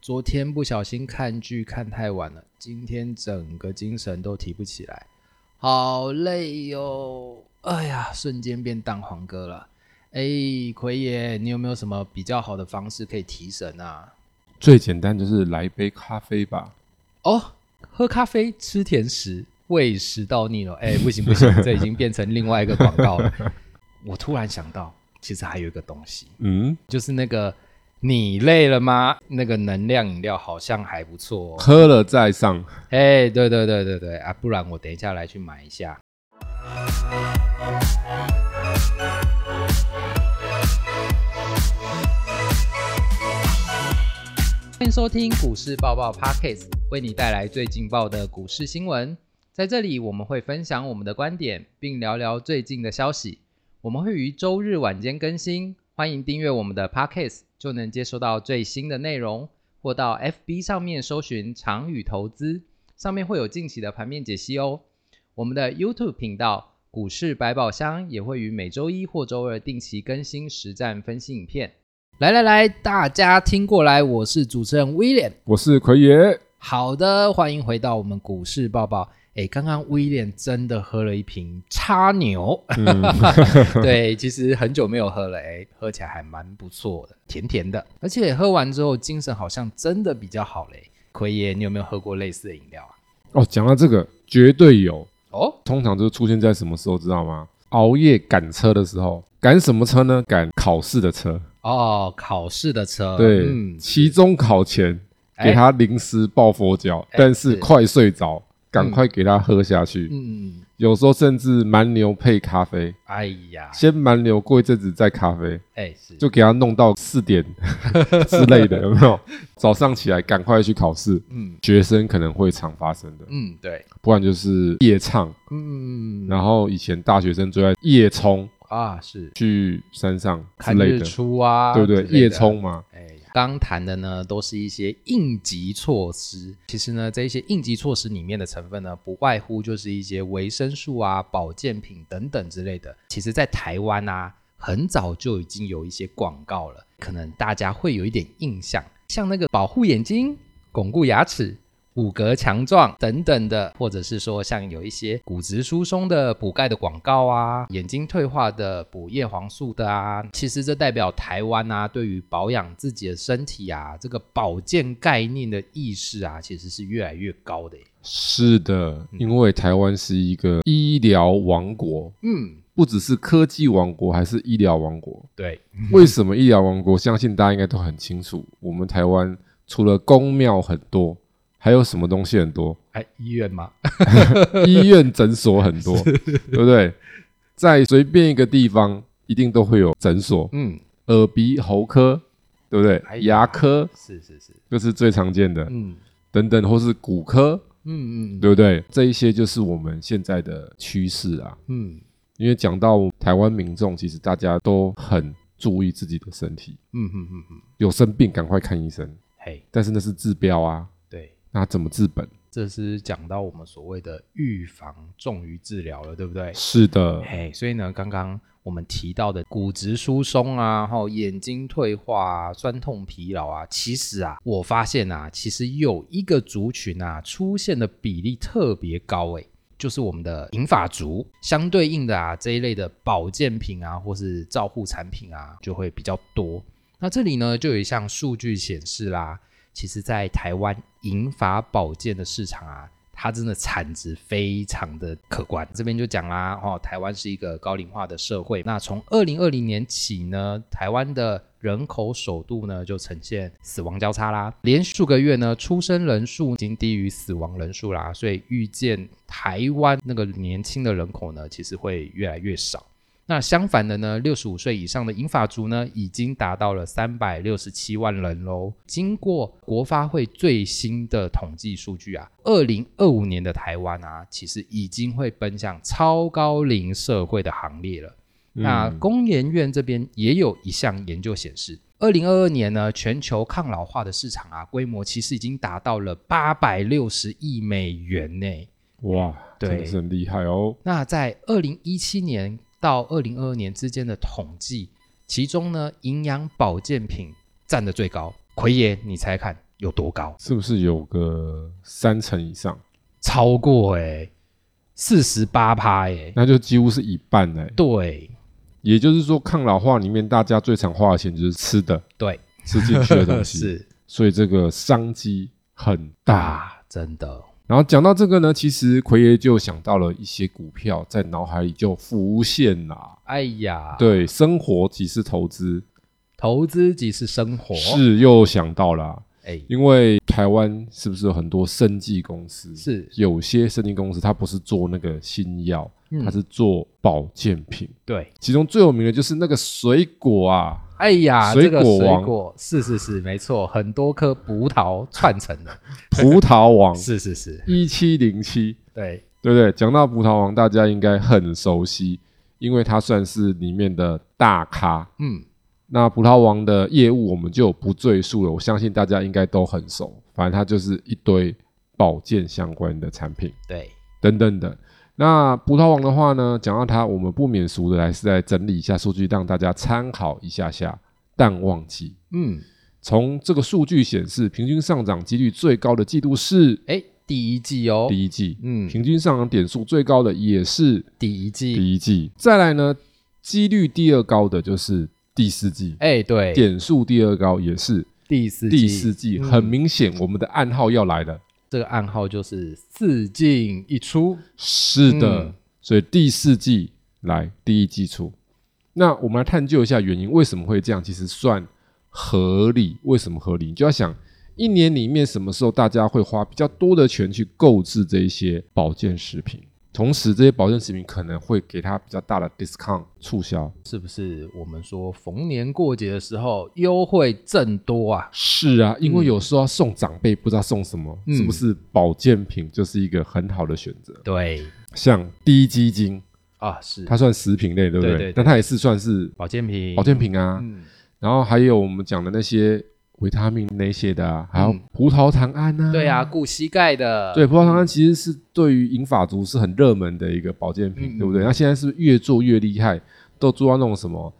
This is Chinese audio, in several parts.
昨天不小心看剧看太晚了，今天整个精神都提不起来，好累哟！哎呀，瞬间变蛋黄哥了。哎，奎爷，你有没有什么比较好的方式可以提神啊？最简单就是来一杯咖啡吧。哦，喝咖啡吃甜食，胃食道逆了。哎，不行不行，这已经变成另外一个广告了。我突然想到，其实还有一个东西，嗯，就是那个。你累了吗？那个能量饮料好像还不错，喝了再上。哎，对对对对对啊，不然我等一下来去买一下。欢迎收听股市爆爆 Podcast，为你带来最劲爆的股市新闻。在这里，我们会分享我们的观点，并聊聊最近的消息。我们会于周日晚间更新，欢迎订阅我们的 Podcast。就能接收到最新的内容，或到 FB 上面搜寻“长宇投资”，上面会有近期的盘面解析哦。我们的 YouTube 频道“股市百宝箱”也会于每周一或周二定期更新实战分析影片。来来来，大家听过来，我是主持人 William，，我是奎爷。好的，欢迎回到我们股市报报。哎，刚刚威廉真的喝了一瓶叉牛，对，其实很久没有喝了，哎，喝起来还蛮不错的，甜甜的，而且喝完之后精神好像真的比较好嘞。奎爷，你有没有喝过类似的饮料啊？哦，讲到这个，绝对有哦。通常就出现在什么时候，知道吗？熬夜赶车的时候，赶什么车呢？赶考试的车。哦，考试的车。对，期中考前给他临时抱佛脚，但是快睡着。赶快给他喝下去。嗯，有时候甚至蛮牛配咖啡。哎呀，先蛮牛，过一阵子再咖啡。哎，是，就给他弄到四点 之类的，有没有？早上起来赶快去考试。嗯，学生可能会常发生的。嗯，对。不然就是夜唱。嗯，然后以前大学生最爱夜冲啊，是去山上看日出啊，对不对？夜冲嘛。哎。刚谈的呢，都是一些应急措施。其实呢，这些应急措施里面的成分呢，不外乎就是一些维生素啊、保健品等等之类的。其实，在台湾啊，很早就已经有一些广告了，可能大家会有一点印象，像那个保护眼睛、巩固牙齿。骨骼强壮等等的，或者是说像有一些骨质疏松的补钙的广告啊，眼睛退化的补叶黄素的啊，其实这代表台湾啊，对于保养自己的身体啊，这个保健概念的意识啊，其实是越来越高的。是的，因为台湾是一个医疗王国，嗯，不只是科技王国，还是医疗王国。对，为什么医疗王国？相信大家应该都很清楚，我们台湾除了公庙很多。还有什么东西很多？哎，医院吗？医院诊所很多，对不对？在随便一个地方，一定都会有诊所。嗯，耳鼻喉科，对不对？牙科是是是，这是最常见的。嗯，等等，或是骨科，嗯嗯，对不对？这一些就是我们现在的趋势啊。嗯，因为讲到台湾民众，其实大家都很注意自己的身体。嗯嗯嗯嗯，有生病赶快看医生。嘿，但是那是治标啊。那怎么治本？这是讲到我们所谓的预防重于治疗了，对不对？是的，嘿，所以呢，刚刚我们提到的骨质疏松啊，然后眼睛退化啊、酸痛、疲劳啊，其实啊，我发现啊，其实有一个族群啊，出现的比例特别高，诶，就是我们的银发族，相对应的啊，这一类的保健品啊，或是照护产品啊，就会比较多。那这里呢，就有一项数据显示啦。其实，在台湾银发保健的市场啊，它真的产值非常的可观。这边就讲啦，哦，台湾是一个高龄化的社会。那从二零二零年起呢，台湾的人口首度呢就呈现死亡交叉啦，连续数个月呢，出生人数已经低于死亡人数啦，所以预见台湾那个年轻的人口呢，其实会越来越少。那相反的呢，六十五岁以上的银发族呢，已经达到了三百六十七万人喽。经过国发会最新的统计数据啊，二零二五年的台湾啊，其实已经会奔向超高龄社会的行列了。那工研院这边也有一项研究显示，二零二二年呢，全球抗老化的市场啊，规模其实已经达到了八百六十亿美元呢。哇，真的是很厉害哦。那在二零一七年。到二零二二年之间的统计，其中呢，营养保健品占的最高。奎爷，你猜看有多高？是不是有个三成以上？超过哎，四十八趴哎，那就几乎是一半哎。对，也就是说，抗老化里面大家最常花的钱就是吃的，对，吃进去的东西 是，所以这个商机很大，真的。然后讲到这个呢，其实奎爷就想到了一些股票，在脑海里就浮现啦。哎呀，对，生活即是投资，投资即是生活，是又想到了。哎，因为台湾是不是有很多生技公司？是，有些生技公司它不是做那个新药，它是做保健品。对，其中最有名的就是那个水果啊。哎呀，水果王是是是，没错，很多颗葡萄串成的葡萄王，是是是，一七零七，对对不对？讲到葡萄王，大家应该很熟悉，因为它算是里面的大咖。嗯，那葡萄王的业务我们就不赘述了，我相信大家应该都很熟。反正它就是一堆保健相关的产品，对，等等的。那葡萄王的话呢，讲到它，我们不免俗的来是来整理一下数据，让大家参考一下下。淡旺季，嗯，从这个数据显示，平均上涨几率最高的季度是，哎，第一季哦，第一季，嗯，平均上涨点数最高的也是？第一季，第一季。再来呢，几率第二高的就是第四季，哎，对，点数第二高也是。第四第四季，很明显，我们的暗号要来了。这个暗号就是四进一出，是的，所以第四季来，第一季出。那我们来探究一下原因，为什么会这样？其实算合理。为什么合理？你就要想，一年里面什么时候大家会花比较多的钱去购置这一些保健食品？同时，这些保健食品可能会给他比较大的 discount 促销，是不是？我们说逢年过节的时候优惠正多啊？是啊，因为有时候要送长辈，不知道送什么，是不是保健品就是一个很好的选择？对，像低基金啊，是它算食品类，对不对？但它也是算是保健品，保健品啊。然后还有我们讲的那些。维他命那些的啊，还有葡萄糖胺呢？对啊，固膝盖的。对，葡萄糖胺其实是对于银发族是很热门的一个保健品，对不对？那现在是越做越厉害，都做到那种什么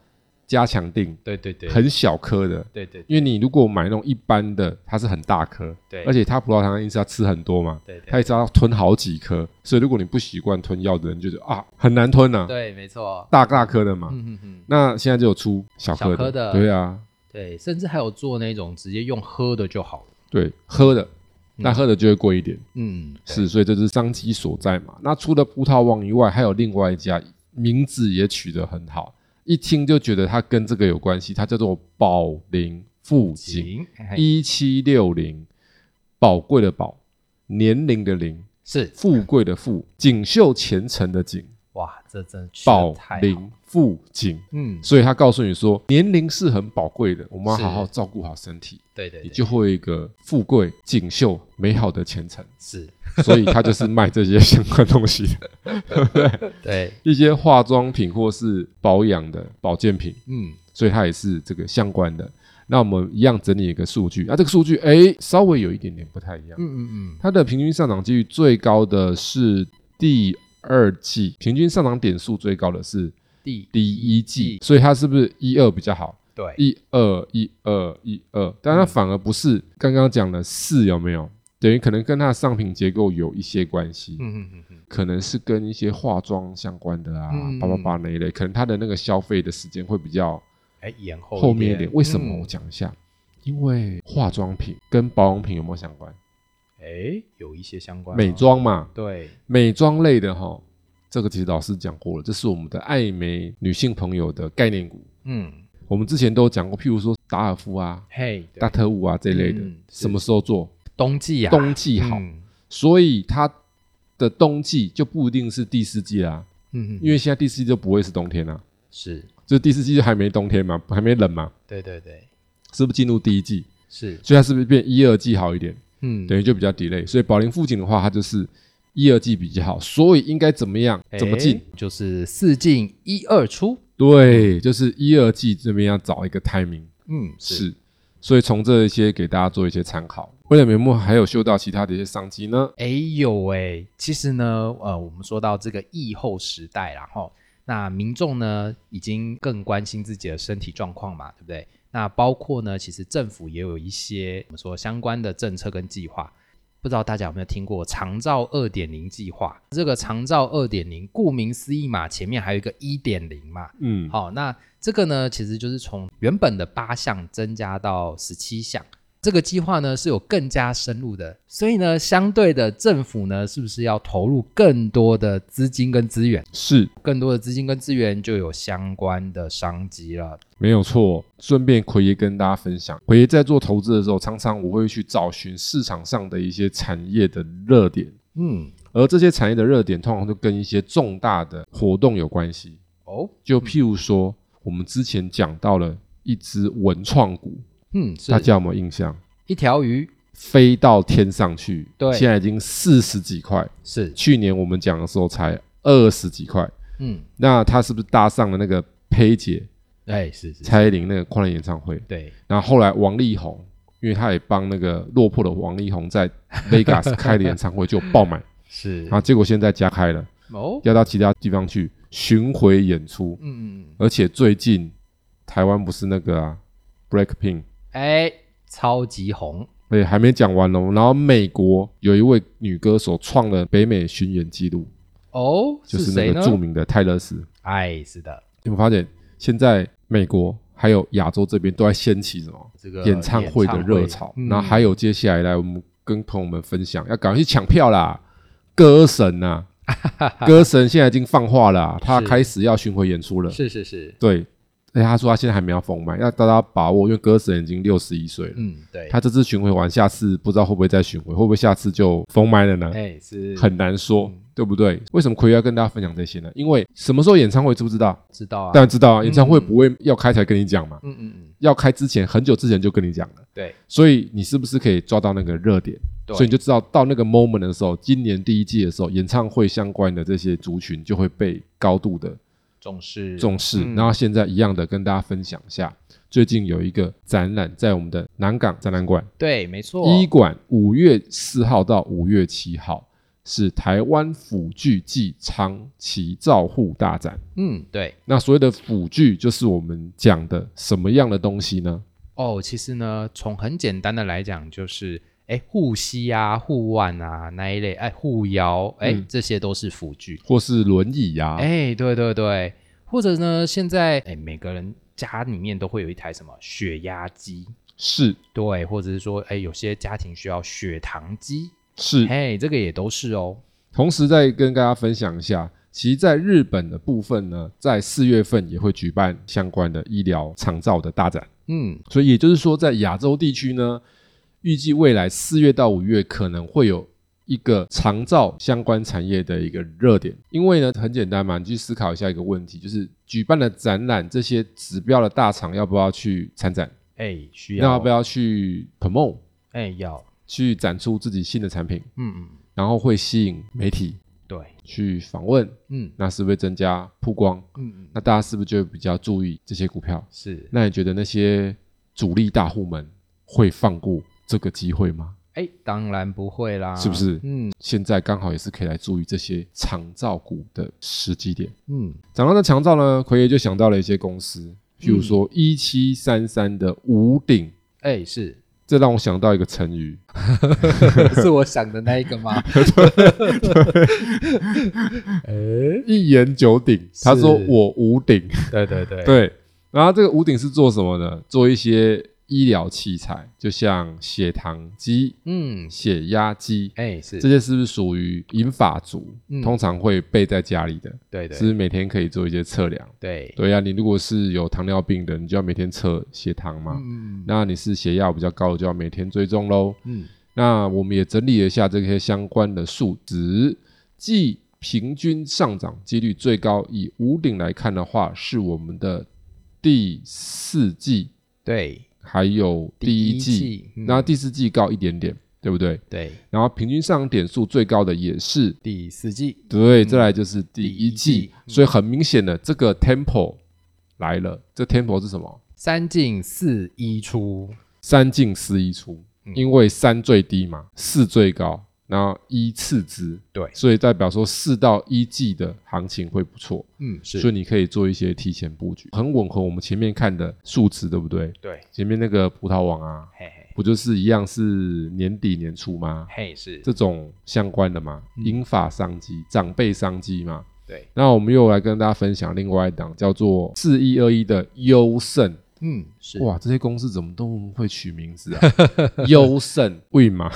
加强定，对对对，很小颗的，对对。因为你如果买那种一般的，它是很大颗，对，而且它葡萄糖胺是要吃很多嘛，对，它一直要吞好几颗，所以如果你不习惯吞药的人，就是啊很难吞呐。对，没错，大大颗的嘛。嗯嗯嗯。那现在就有出小颗的，对啊。对，甚至还有做那种直接用喝的就好了。对，喝的，那喝的就会贵一点。嗯，是，所以这是商机所在嘛。那除了葡萄王以外，还有另外一家，名字也取得很好，一听就觉得它跟这个有关系。它叫做宝林富锦一七六零，宝贵的宝，年龄的龄，是富贵的富，锦绣前程的锦。哇，这真宝龄富锦，嗯，所以他告诉你说，年龄是很宝贵的，我们要好好照顾好身体，对对，你就会有一个富贵、锦绣、美好的前程。是，所以他就是卖这些相关东西的，对。对，一些化妆品或是保养的保健品，嗯，所以它也是这个相关的。那我们一样整理一个数据，啊，这个数据哎，稍微有一点点不太一样，嗯嗯嗯，它的平均上涨几率最高的是第。二季平均上涨点数最高的是第第一季，所以它是不是一二比较好？对，一二一二一二，但它反而不是刚刚讲的四有没有？等于可能跟它的商品结构有一些关系，嗯嗯嗯嗯，可能是跟一些化妆相关的啊，叭叭叭那一类，可能它的那个消费的时间会比较哎延后后面一点。为什么？我讲一下，因为化妆品跟保养品有没有相关？哎，有一些相关美妆嘛，对，美妆类的哈，这个其实老师讲过了，这是我们的爱美女性朋友的概念股。嗯，我们之前都讲过，譬如说达尔夫啊，嘿，大特务啊这类的，什么时候做？冬季啊，冬季好，所以它的冬季就不一定是第四季啦。嗯，因为现在第四季就不会是冬天啊，是，就第四季就还没冬天嘛，还没冷嘛。对对对，是不是进入第一季？是，所以它是不是变一二季好一点？嗯，等于就比较 delay，所以宝林附近的话，它就是一二季比较好，所以应该怎么样？怎么进？就是四进一二出。对，就是一二季这边要找一个 timing。嗯，是。所以从这一些给大家做一些参考。为了眉目还有嗅到其他的一些商机呢？哎有哎，其实呢，呃，我们说到这个疫后时代，然后那民众呢已经更关心自己的身体状况嘛，对不对？那包括呢，其实政府也有一些我们说相关的政策跟计划。不知道大家有没有听过长照二点零计划？这个长照二点零，顾名思义嘛，前面还有一个一点零嘛。嗯，好，那这个呢，其实就是从原本的八项增加到十七项。这个计划呢是有更加深入的，所以呢，相对的政府呢，是不是要投入更多的资金跟资源？是，更多的资金跟资源就有相关的商机了。没有错。顺便奎爷跟大家分享，奎爷在做投资的时候，常常我会去找寻市场上的一些产业的热点。嗯，而这些产业的热点，通常都跟一些重大的活动有关系。哦，就譬如说，我们之前讲到了一只文创股。嗯，大家有没有印象？一条鱼飞到天上去，对，现在已经四十几块，是去年我们讲的时候才二十几块。嗯，那他是不是搭上了那个佩姐？哎，是是蔡依林那个跨年演唱会。对，然后后来王力宏，因为他也帮那个落魄的王力宏在 Vegas 开的演唱会就爆满，是，然后结果现在加开了，哦，要到其他地方去巡回演出。嗯嗯嗯，而且最近台湾不是那个啊，Blackpink。哎，超级红！对，还没讲完哦。然后美国有一位女歌手创了北美巡演记录哦，就是那个著名的泰勒斯。哎，是的。你们发现现在美国还有亚洲这边都在掀起什么？这个演唱会的热潮。然后还有接下来来，我们跟朋友们分享，要赶快去抢票啦！歌神呐，歌神现在已经放话了，他开始要巡回演出了。是是是，对。哎，他说他现在还没有封麦，要大家把握，因为歌神已经六十一岁了。嗯，对。他这次巡回完，下次不知道会不会再巡回，会不会下次就封麦了呢？哎，是很难说，对不对？为什么奎要跟大家分享这些呢？因为什么时候演唱会知不知道？知道啊，当然知道啊。演唱会不会要开才跟你讲嘛？嗯嗯嗯。要开之前很久之前就跟你讲了。对。所以你是不是可以抓到那个热点？所以你就知道到那个 moment 的时候，今年第一季的时候，演唱会相关的这些族群就会被高度的。重视。重视，然后现在一样的跟大家分享一下，最近有一个展览在我们的南港展览馆，对，没错，一馆五月四号到五月七号是台湾辅具暨长期照护大展。嗯，对，那所谓的辅具就是我们讲的什么样的东西呢？哦，其实呢，从很简单的来讲，就是哎护膝啊、护腕啊那一类，哎护腰，哎这些都是辅具，或是轮椅呀，哎对对对。或者呢？现在哎，每个人家里面都会有一台什么血压机？是对，或者是说，哎，有些家庭需要血糖机？是，哎，这个也都是哦。同时再跟大家分享一下，其实在日本的部分呢，在四月份也会举办相关的医疗长照的大展。嗯，所以也就是说，在亚洲地区呢，预计未来四月到五月可能会有。一个长照相关产业的一个热点，因为呢很简单嘛，你去思考一下一个问题，就是举办的展览这些指标的大厂要不要去参展？哎，需要。那要不要去 promote？哎，要去展出自己新的产品。嗯嗯。然后会吸引媒体对去访问。嗯。那是不是增加曝光？嗯嗯。那大家是不是就比较注意这些股票？是。那你觉得那些主力大户们会放过这个机会吗？哎，当然不会啦，是不是？嗯，现在刚好也是可以来注意这些长照股的时机点。嗯，讲到这长照呢，奎爷就想到了一些公司，譬如说一七三三的五鼎。哎，是，这让我想到一个成语，是我想的那一个吗？哎，一言九鼎，他说我五鼎。对对对对，然后这个五鼎是做什么的？做一些。医疗器材，就像血糖机、嗯，血压机，哎，是这些是不是属于银发族？通常会备在家里的，对对，是每天可以做一些测量。对对呀，你如果是有糖尿病的，你就要每天测血糖嘛。嗯，那你是血压比较高，就要每天追踪喽。嗯，那我们也整理了一下这些相关的数值，即平均上涨几率最高，以五顶来看的话，是我们的第四季。对。还有第一季，那第四季高一点点，对不对？对。然后平均上涨点数最高的也是第四季，对。再来就是第一季，所以很明显的这个 tempo 来了。这 tempo 是什么？三进四一出，三进四一出，因为三最低嘛，四最高，然后一次之，对，所以代表说四到一季的行情会不错，嗯，是，所以你可以做一些提前布局，很吻合我们前面看的数值，对不对？对，前面那个葡萄网啊，嘿嘿，不就是一样是年底年初吗？嘿，是这种相关的嘛，英法商机、长辈商机嘛。对，那我们又来跟大家分享另外一档叫做四一二一的优胜。嗯，是哇，这些公司怎么都会取名字啊？优胜为嘛？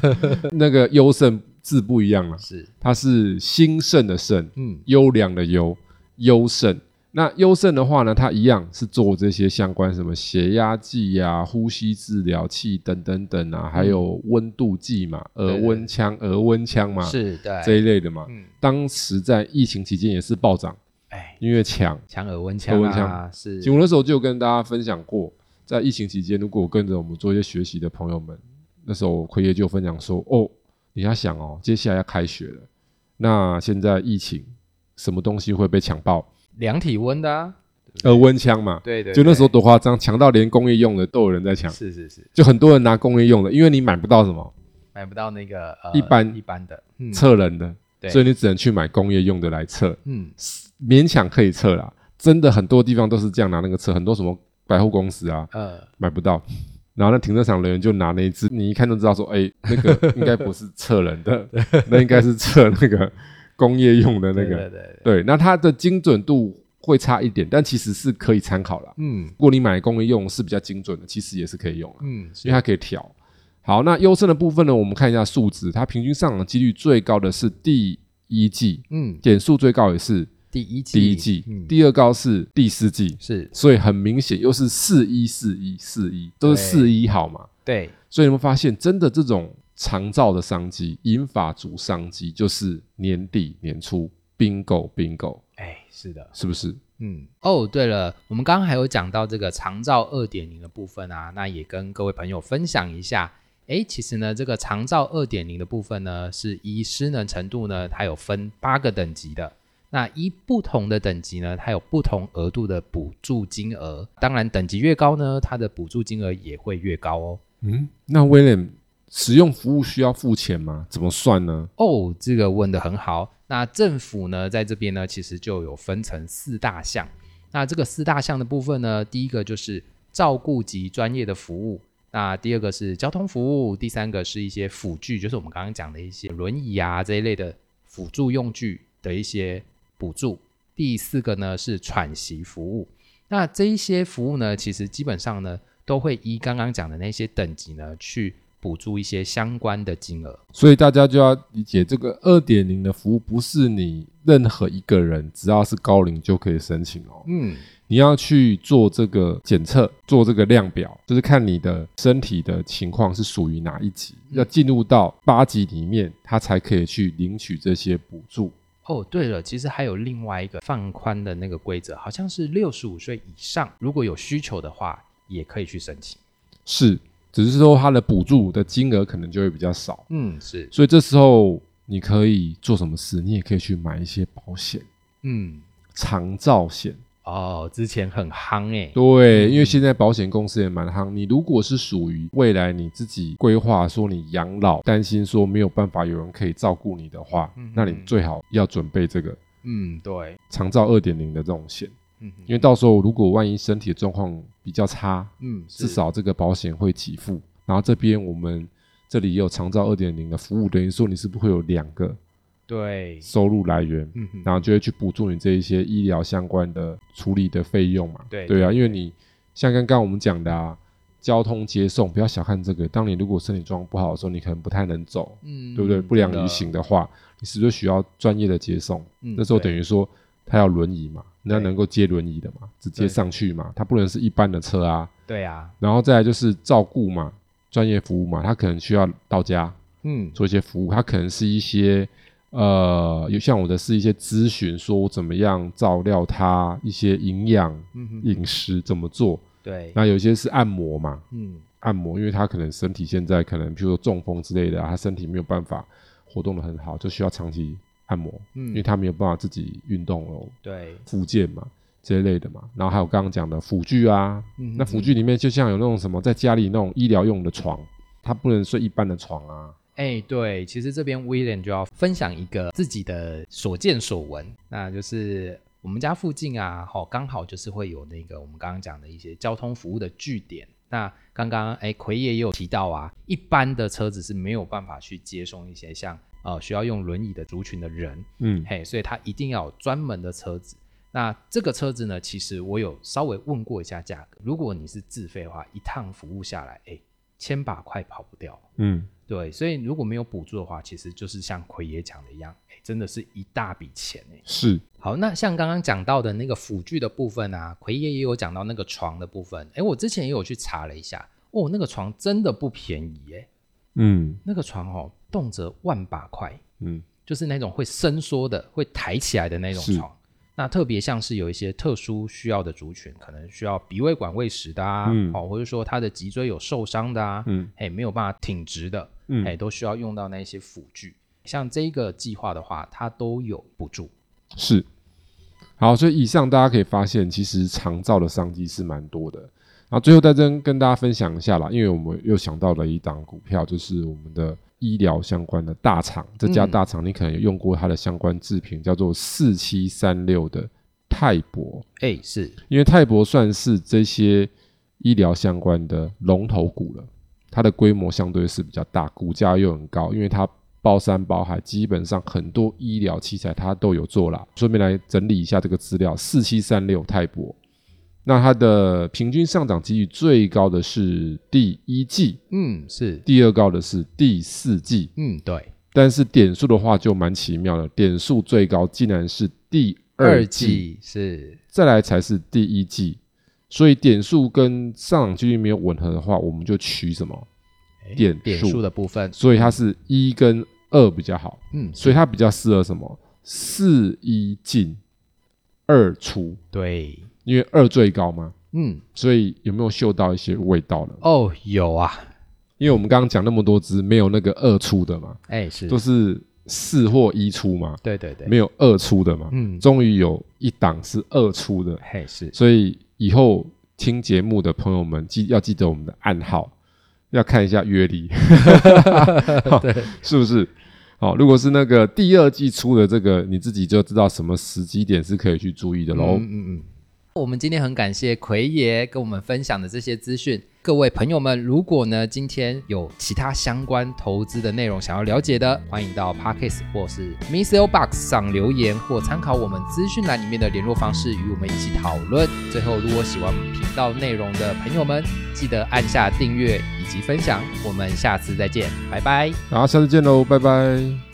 那个优胜字不一样了，是它是兴盛的盛，嗯，优良的优，优胜。那优胜的话呢，它一样是做这些相关什么血压计呀、呼吸治疗器等等等啊，还有温度计嘛、额温枪、额温枪嘛，是对这一类的嘛。当时在疫情期间也是暴涨。哎，因为抢。抢耳温枪啊，是。我那时候就跟大家分享过，在疫情期间，如果跟着我们做一些学习的朋友们，那时候奎爷就分享说：“哦，你要想哦，接下来要开学了，那现在疫情，什么东西会被抢爆？量体温的耳温枪嘛，对对，就那时候多夸张，抢到连工业用的都有人在抢，是是是，就很多人拿工业用的，因为你买不到什么，买不到那个呃一般一般的测人的。”所以你只能去买工业用的来测，嗯，勉强可以测啦。真的很多地方都是这样拿那个测，很多什么百货公司啊，呃，买不到。然后那停车场人员就拿那一只，你一看就知道说，哎，那个应该不是测人的，那应该是测那个工业用的那个。对对对。那它的精准度会差一点，但其实是可以参考了。嗯，如果你买工业用是比较精准的，其实也是可以用的。嗯，因为它可以调。好，那优胜的部分呢？我们看一下数值，它平均上涨几率最高的是第一季，嗯，点数最高也是第一季，第一季，第二高是第四季，是，所以很明显又是四一四一四一，都是四一好嘛？对，所以你们发现真的这种长照的商机，银发族商机，就是年底年初，bingo bingo，哎，是的，是不是？嗯，哦，对了，我们刚刚还有讲到这个长照二点零的部分啊，那也跟各位朋友分享一下。哎，其实呢，这个长照二点零的部分呢，是依失能程度呢，它有分八个等级的。那一不同的等级呢，它有不同额度的补助金额。当然，等级越高呢，它的补助金额也会越高哦。嗯，那威廉使用服务需要付钱吗？怎么算呢？哦，这个问的很好。那政府呢，在这边呢，其实就有分成四大项。那这个四大项的部分呢，第一个就是照顾及专业的服务。那第二个是交通服务，第三个是一些辅具，就是我们刚刚讲的一些轮椅啊这一类的辅助用具的一些补助。第四个呢是喘息服务。那这一些服务呢，其实基本上呢都会依刚刚讲的那些等级呢去补助一些相关的金额。所以大家就要理解，这个二点零的服务不是你任何一个人只要是高龄就可以申请哦。嗯。你要去做这个检测，做这个量表，就是看你的身体的情况是属于哪一级，要进入到八级里面，他才可以去领取这些补助。哦，对了，其实还有另外一个放宽的那个规则，好像是六十五岁以上，如果有需求的话，也可以去申请。是，只是说它的补助的金额可能就会比较少。嗯，是。所以这时候你可以做什么事？你也可以去买一些保险。嗯，长照险。哦，之前很夯诶。对，因为现在保险公司也蛮夯。你如果是属于未来你自己规划说你养老，担心说没有办法有人可以照顾你的话，那你最好要准备这个。嗯，对，长照二点零的这种险。嗯，因为到时候如果万一身体状况比较差，嗯，至少这个保险会给付。然后这边我们这里也有长照二点零的服务，等于说你是不是会有两个？对，收入来源，嗯，然后就会去补助你这一些医疗相关的处理的费用嘛。对，对啊，因为你像刚刚我们讲的啊，交通接送，不要小看这个。当你如果身体状况不好的时候，你可能不太能走，嗯，对不对？不良于行的话，你是不是需要专业的接送？那时候等于说他要轮椅嘛，那能够接轮椅的嘛，直接上去嘛，他不能是一般的车啊。对啊，然后再来就是照顾嘛，专业服务嘛，他可能需要到家，嗯，做一些服务，他可能是一些。呃，有像我的是一些咨询，说我怎么样照料他一些营养、饮食怎么做？对，那有些是按摩嘛，嗯，按摩，因为他可能身体现在可能，譬如说中风之类的，他身体没有办法活动的很好，就需要长期按摩，嗯，因为他没有办法自己运动哦，对，复健嘛这一类的嘛，然后还有刚刚讲的辅具啊，那辅具里面就像有那种什么在家里那种医疗用的床，他不能睡一般的床啊。哎，对，其实这边威廉就要分享一个自己的所见所闻，那就是我们家附近啊，好，刚好就是会有那个我们刚刚讲的一些交通服务的据点。那刚刚哎，奎爷也有提到啊，一般的车子是没有办法去接送一些像呃需要用轮椅的族群的人，嗯，嘿，所以他一定要有专门的车子。那这个车子呢，其实我有稍微问过一下价格，如果你是自费的话，一趟服务下来，哎，千把块跑不掉，嗯。对，所以如果没有补助的话，其实就是像奎爷讲的一样，哎，真的是一大笔钱哎。是，好，那像刚刚讲到的那个辅具的部分啊，奎爷也有讲到那个床的部分，哎，我之前也有去查了一下，哦，那个床真的不便宜哎。嗯，那个床哦，动辄万把块，嗯，就是那种会伸缩的、会抬起来的那种床。那特别像是有一些特殊需要的族群，可能需要鼻胃管喂食的啊，哦，或者说他的脊椎有受伤的啊，嗯，哎，没有办法挺直的，嗯，哎，都需要用到那些辅具。像这个计划的话，它都有补助。是，好，所以以上大家可以发现，其实长照的商机是蛮多的。然后最后在这跟大家分享一下啦，因为我们又想到了一档股票，就是我们的。医疗相关的大厂，这家大厂你可能有用过它的相关制品，叫做四七三六的泰博。哎，是因为泰博算是这些医疗相关的龙头股了，它的规模相对是比较大，股价又很高，因为它包山包海，基本上很多医疗器材它都有做了。顺便来整理一下这个资料，四七三六泰博。那它的平均上涨几率最高的是第一季，嗯，是。第二高的是第四季，嗯，对。但是点数的话就蛮奇妙的，点数最高竟然是第二季，是。再来才是第一季。所以点数跟上涨几率没有吻合的话，我们就取什么？点点数的部分。所以它是一跟二比较好，嗯，所以它比较适合什么？四一进二出，对。因为二最高嘛，嗯，所以有没有嗅到一些味道呢？哦，有啊，因为我们刚刚讲那么多只，没有那个二出的嘛，哎，是，都是四或一出嘛，对对对，没有二出的嘛，嗯，终于有一档是二出的，嘿，是，所以以后听节目的朋友们记要记得我们的暗号，要看一下阅历，对，是不是？好，如果是那个第二季出的这个，你自己就知道什么时机点是可以去注意的喽，嗯嗯嗯。我们今天很感谢奎爷跟我们分享的这些资讯。各位朋友们，如果呢今天有其他相关投资的内容想要了解的，欢迎到 Parkes 或是 Missile Box 上留言，或参考我们资讯栏里面的联络方式，与我们一起讨论。最后，如果喜欢频道内容的朋友们，记得按下订阅以及分享。我们下次再见，拜拜。好，下次见喽，拜拜。